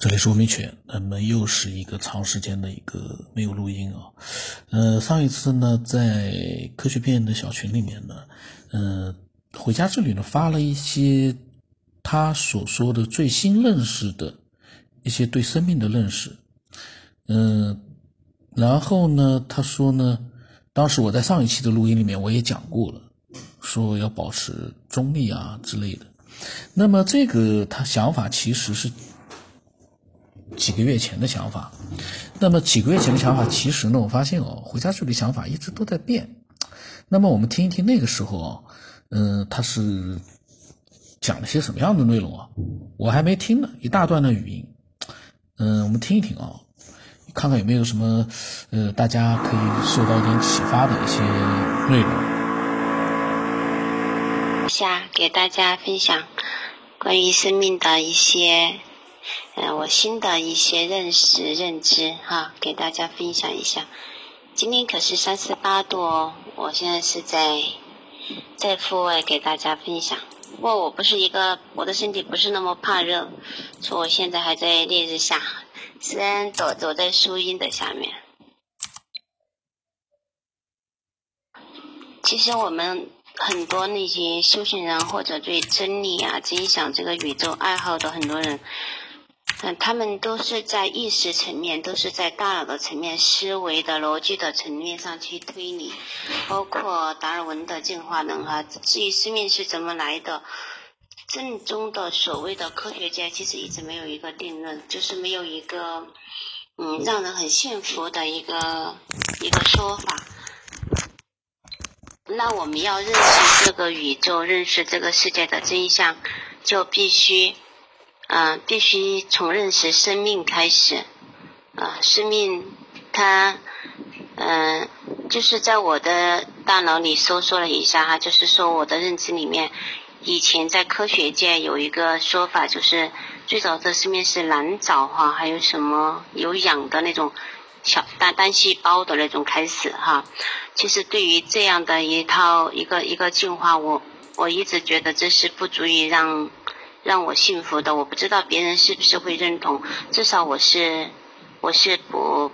这里是吴明全，那么又是一个长时间的一个没有录音啊。呃，上一次呢，在科学片的小群里面呢，呃，回家之旅呢发了一些他所说的最新认识的一些对生命的认识。嗯，然后呢，他说呢，当时我在上一期的录音里面我也讲过了，说要保持中立啊之类的。那么这个他想法其实是。几个月前的想法，那么几个月前的想法，其实呢，我发现哦，回家之旅想法一直都在变。那么我们听一听那个时候，嗯，他是讲了些什么样的内容啊？我还没听呢，一大段的语音。嗯，我们听一听啊，看看有没有什么呃，大家可以受到一点启发的一些内容。下给大家分享关于生命的一些。嗯，我新的一些认识、认知哈，给大家分享一下。今天可是三十八度哦，我现在是在在户外给大家分享。不过我不是一个，我的身体不是那么怕热，所以我现在还在烈日下，虽然躲躲在树荫的下面。其实我们很多那些修行人或者对真理啊、真相这个宇宙爱好的很多人。嗯，他们都是在意识层面，都是在大脑的层面、思维的逻辑的层面上去推理，包括达尔文的进化论哈。至于生命是怎么来的，正宗的所谓的科学家其实一直没有一个定论，就是没有一个嗯让人很信服的一个一个说法。那我们要认识这个宇宙，认识这个世界的真相，就必须。嗯，必须从认识生命开始。啊，生命，它，嗯，就是在我的大脑里搜索了一下哈，就是说我的认知里面，以前在科学界有一个说法，就是最早的生命是蓝藻哈，还有什么有氧的那种小单单细胞的那种开始哈。其实对于这样的一套一个一个进化，我我一直觉得这是不足以让。让我幸福的，我不知道别人是不是会认同。至少我是，我是不，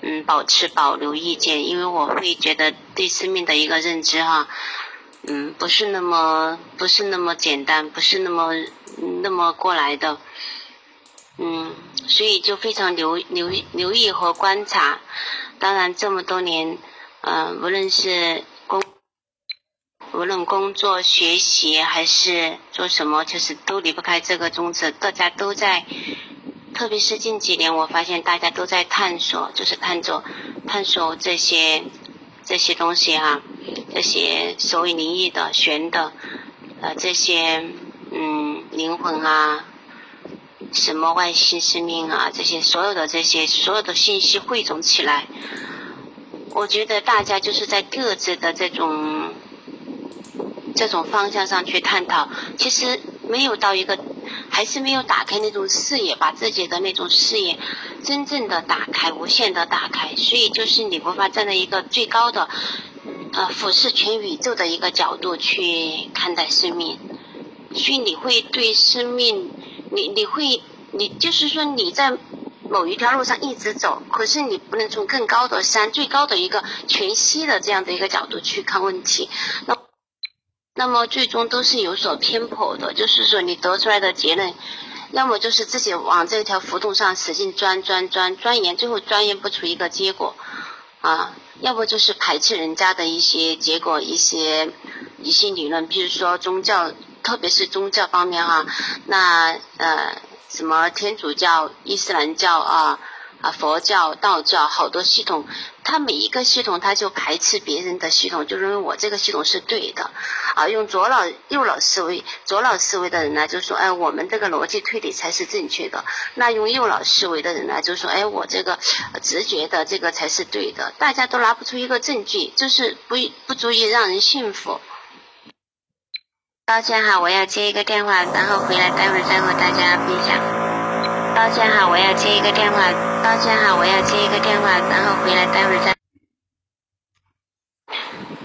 嗯，保持保留意见，因为我会觉得对生命的一个认知哈，嗯，不是那么不是那么简单，不是那么那么过来的，嗯，所以就非常留留留意和观察。当然这么多年，嗯，无论是。无论工作、学习还是做什么，就是都离不开这个宗旨。大家都在，特别是近几年，我发现大家都在探索，就是探索、探索这些这些东西哈，这些所谓灵异的、玄的，呃，这些嗯灵魂啊，什么外星生命啊，这些所有的这些所有的信息汇总起来，我觉得大家就是在各自的这种。这种方向上去探讨，其实没有到一个，还是没有打开那种视野，把自己的那种视野真正的打开，无限的打开。所以就是你无法站在一个最高的，呃，俯视全宇宙的一个角度去看待生命，所以你会对生命，你你会，你就是说你在某一条路上一直走，可是你不能从更高的山、最高的一个全息的这样的一个角度去看问题，那。那么最终都是有所偏颇的，就是说你得出来的结论，要么就是自己往这条浮动上使劲钻钻钻钻研，最后钻研不出一个结果，啊，要不就是排斥人家的一些结果，一些一些理论，比如说宗教，特别是宗教方面哈，那呃什么天主教、伊斯兰教啊。啊，佛教、道教好多系统，它每一个系统，它就排斥别人的系统，就认为我这个系统是对的。啊，用左脑、右脑思维，左脑思维的人呢，就说，哎，我们这个逻辑推理才是正确的。那用右脑思维的人呢，就说，哎，我这个直觉的这个才是对的。大家都拿不出一个证据，就是不不足以让人信服。抱歉哈，我要接一个电话，然后回来待会儿再和大家分享。抱歉哈，我要接一个电话。抱歉哈，我要接一个电话，然后回来待会儿再。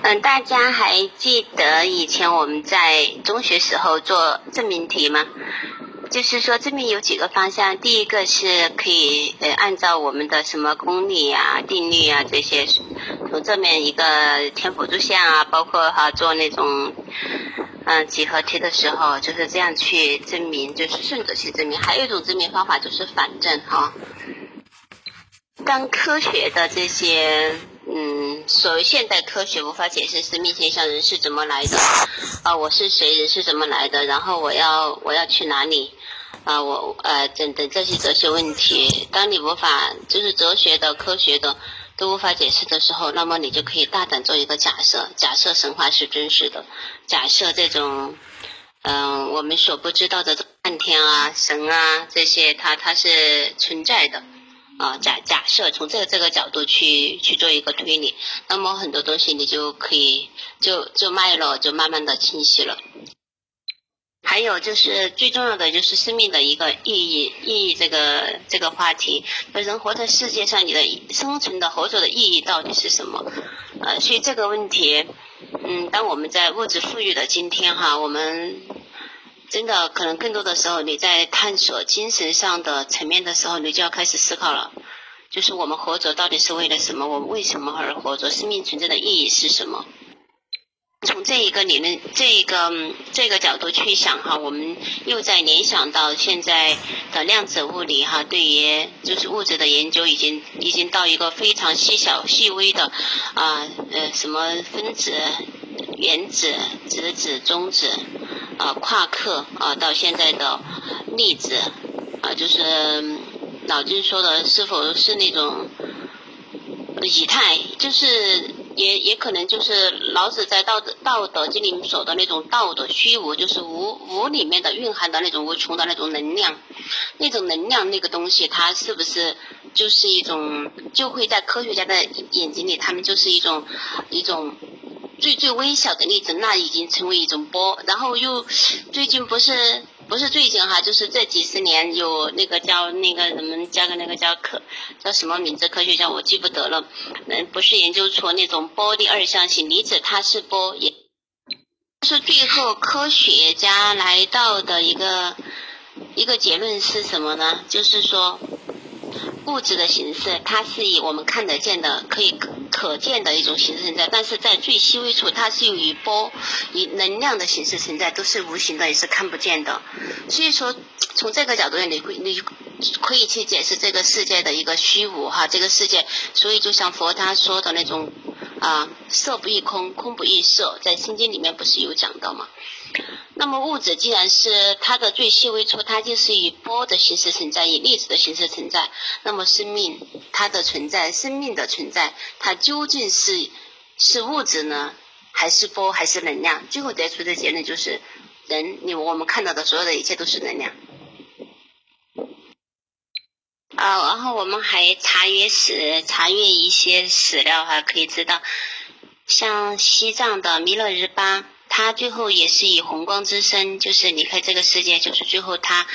嗯，大家还记得以前我们在中学时候做证明题吗？就是说证明有几个方向，第一个是可以呃按照我们的什么公理啊、定律啊这些，从这面一个填辅助项啊，包括哈做那种嗯几何题的时候，就是这样去证明，就是顺着去证明。还有一种证明方法就是反证哈。当科学的这些。嗯，所谓现代科学无法解释生命现象，人是怎么来的？啊，我是谁？人是怎么来的？然后我要我要去哪里？啊，我呃等等这些哲学问题，当你无法就是哲学的、科学的都无法解释的时候，那么你就可以大胆做一个假设：假设神话是真实的，假设这种嗯我们所不知道的半天啊、神啊这些，它它是存在的。啊，假假设从这个这个角度去去做一个推理，那么很多东西你就可以就就脉络就慢慢的清晰了。还有就是最重要的就是生命的一个意义意义这个这个话题，人活在世界上，你的生存的活着的意义到底是什么？呃，所以这个问题，嗯，当我们在物质富裕的今天哈，我们。真的，可能更多的时候，你在探索精神上的层面的时候，你就要开始思考了，就是我们活着到底是为了什么？我们为什么而活着？生命存在的意义是什么？从这一个理论、这一个这个角度去想哈，我们又在联想到现在的量子物理哈，对于就是物质的研究已经已经到一个非常细小、细微的啊呃什么分子、原子、质子、中子。啊，夸克啊，到现在的粒子啊，就是老金说的，是否是那种以太？就是也也可能就是老子在道德道德经里面说的那种道的虚无，就是无无里面的蕴含的那种无穷的那种能量，那种能量那个东西，它是不是就是一种就会在科学家的眼睛里，他们就是一种一种。最最微小的粒子，那已经成为一种波。然后又最近不是不是最近哈，就是这几十年有那个叫那个人们加个那个叫科叫什么名字？科学家我记不得了。嗯，不是研究出那种波的二象性离子，它是波，也是最后科学家来到的一个一个结论是什么呢？就是说。物质的形式，它是以我们看得见的、可以可可见的一种形式存在，但是在最细微处，它是以波、以能量的形式存在，都是无形的，也是看不见的。所以说，从这个角度，你会你可以去解释这个世界的一个虚无哈，这个世界。所以，就像佛他说的那种啊，色不异空，空不异色，在心经里面不是有讲到吗？那么物质既然是它的最细微处，它就是以波的形式存在，以粒子的形式存在。那么生命它的存在，生命的存在，它究竟是是物质呢，还是波，还是能量？最后得出的结论就是，人，你我们看到的所有的一切都是能量。啊，然后我们还查阅史，查阅一些史料哈，可以知道，像西藏的弥勒日巴。他最后也是以红光之身，就是离开这个世界，就是最后他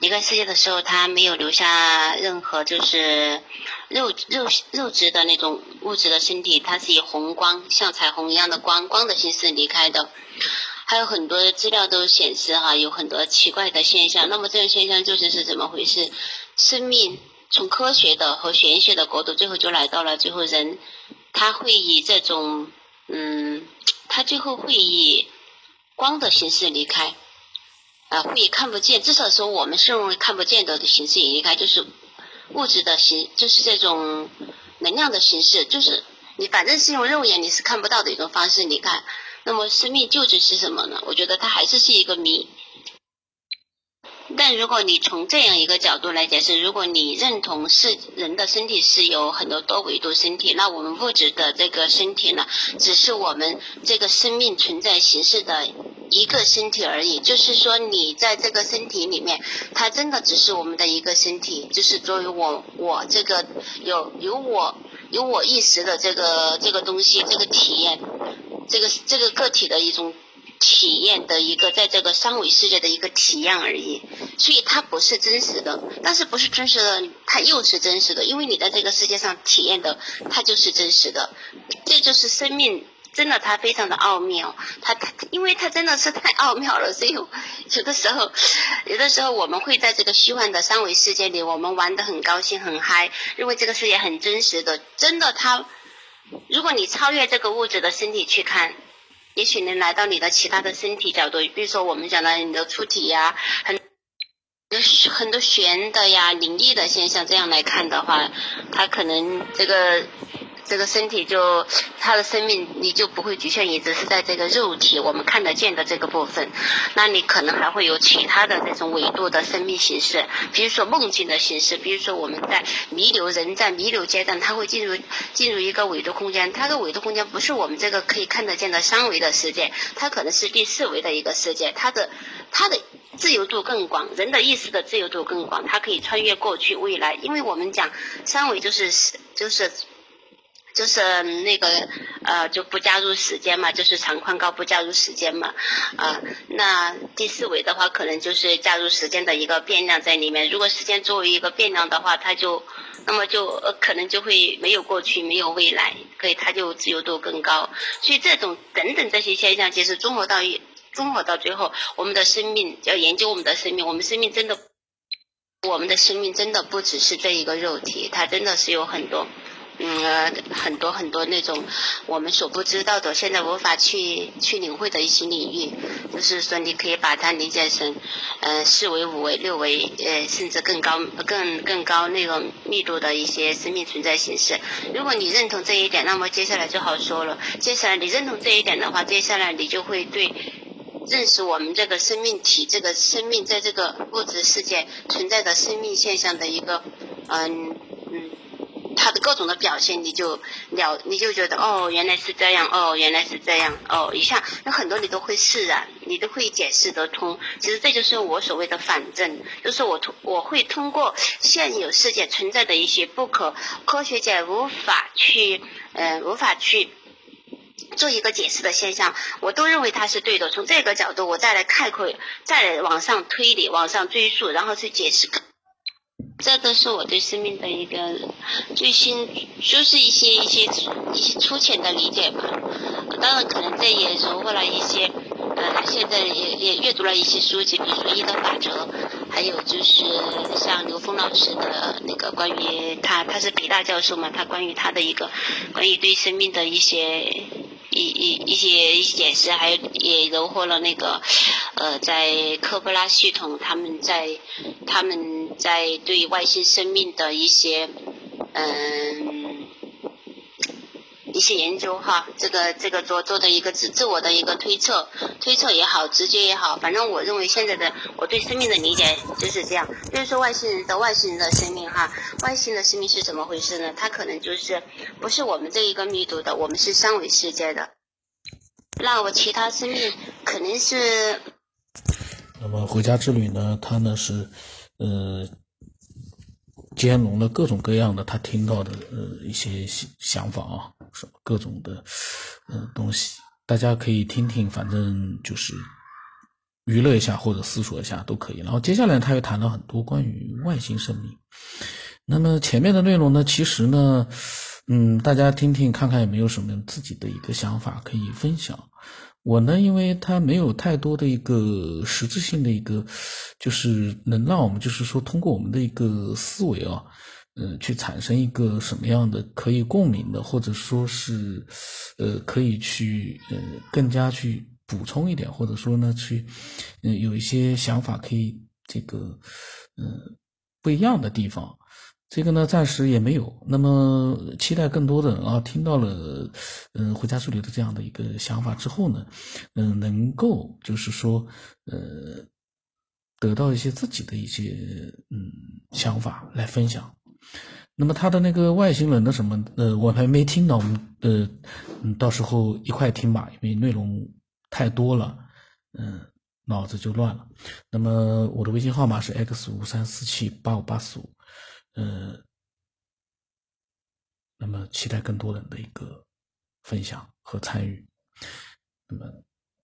离开世界的时候，他没有留下任何就是肉肉肉质的那种物质的身体，他是以红光，像彩虹一样的光光的形式离开的。还有很多资料都显示哈，有很多奇怪的现象。那么这种现象究竟是怎么回事？生命从科学的和玄学的国度，最后就来到了最后人，他会以这种嗯。他最后会以光的形式离开，啊，会以看不见，至少说我们是认为看不见的形式也离开，就是物质的形，就是这种能量的形式，就是你反正是用肉眼你是看不到的一种方式离开。那么生命究竟是什么呢？我觉得它还是是一个谜。但如果你从这样一个角度来解释，如果你认同是人的身体是有很多多维度身体，那我们物质的这个身体呢，只是我们这个生命存在形式的一个身体而已。就是说，你在这个身体里面，它真的只是我们的一个身体，就是作为我我这个有有我有我意识的这个这个东西，这个体验，这个这个个体的一种。体验的一个在这个三维世界的一个体验而已，所以它不是真实的。但是不是真实的，它又是真实的，因为你在这个世界上体验的，它就是真实的。这就是生命真的它非常的奥妙，它它因为它真的是太奥妙了，所以 有的时候，有的时候我们会在这个虚幻的三维世界里，我们玩的很高兴很嗨，认为这个世界很真实的，真的它，如果你超越这个物质的身体去看，也许能来到你的其他的身体角度，比如说我们讲的你的出体呀，很。很多玄的呀、灵异的现象，这样来看的话，它可能这个。这个身体就他的生命，你就不会局限于只是在这个肉体我们看得见的这个部分，那你可能还会有其他的这种维度的生命形式，比如说梦境的形式，比如说我们在弥留人在弥留阶段，他会进入进入一个维度空间，它的维度空间不是我们这个可以看得见的三维的世界，它可能是第四维的一个世界，它的它的自由度更广，人的意识的自由度更广，它可以穿越过去未来，因为我们讲三维就是就是。就是那个呃，就不加入时间嘛，就是长宽高不加入时间嘛，啊，那第四维的话，可能就是加入时间的一个变量在里面。如果时间作为一个变量的话，它就那么就呃可能就会没有过去，没有未来，可以它就自由度更高。所以这种等等这些现象，其实综合到一综合到最后，我们的生命要研究我们的生命，我们生命真的，我们的生命真的不只是这一个肉体，它真的是有很多。嗯，很多很多那种我们所不知道的，现在无法去去领会的一些领域，就是说你可以把它理解成，呃，四维、五维、六维，呃，甚至更高、更更高那个密度的一些生命存在形式。如果你认同这一点，那么接下来就好说了。接下来你认同这一点的话，接下来你就会对认识我们这个生命体、这个生命在这个物质世界存在的生命现象的一个，嗯。它的各种的表现，你就了，你就觉得哦，原来是这样，哦，原来是这样，哦，一下有很多你都会释然，你都会解释得通。其实这就是我所谓的反证，就是我通我会通过现有世界存在的一些不可科学界无法去呃无法去 做一个解释的现象，我都认为它是对的。从这个角度，我再来概括，再来往上推理，往上追溯，然后去解释。这都是我对生命的一个最新，就是一些一些一些粗浅的理解吧。当然，可能这也融合了一些，呃，现在也也阅读了一些书籍，比如说《一德法则》，还有就是像刘峰老师的那个关于他，他是北大教授嘛，他关于他的一个关于对生命的一些。一一一些一些解释，还有也融合了那个，呃，在科波拉系统，他们在他们在对外星生命的一些，嗯，一些研究哈，这个这个做做的一个自自我的一个推测，推测也好，直接也好，反正我认为现在的我对生命的理解就是这样，就是说外星人的外星人的生命哈，外星的生命是怎么回事呢？它可能就是不是我们这一个密度的，我们是三维世界的。那我其他生命肯定是。那么回家之旅呢？他呢是，呃，兼容了各种各样的他听到的呃一些想法啊，什么各种的呃东西，大家可以听听，反正就是娱乐一下或者思索一下都可以。然后接下来他又谈了很多关于外星生命。那么前面的内容呢，其实呢。嗯，大家听听看看有没有什么自己的一个想法可以分享。我呢，因为它没有太多的一个实质性的一个，就是能让我们就是说通过我们的一个思维啊，嗯，去产生一个什么样的可以共鸣的，或者说是，呃，可以去呃更加去补充一点，或者说呢去，嗯，有一些想法可以这个，嗯，不一样的地方。这个呢，暂时也没有。那么，期待更多的人啊，听到了，嗯，回家之旅的这样的一个想法之后呢，嗯，能够就是说，呃，得到一些自己的一些嗯想法来分享。那么他的那个外星人的什么，呃，我还没听到，我们呃，嗯，到时候一块听吧，因为内容太多了，嗯，脑子就乱了。那么我的微信号码是 x 五三四七八五八四五。呃，那么期待更多人的一个分享和参与。那么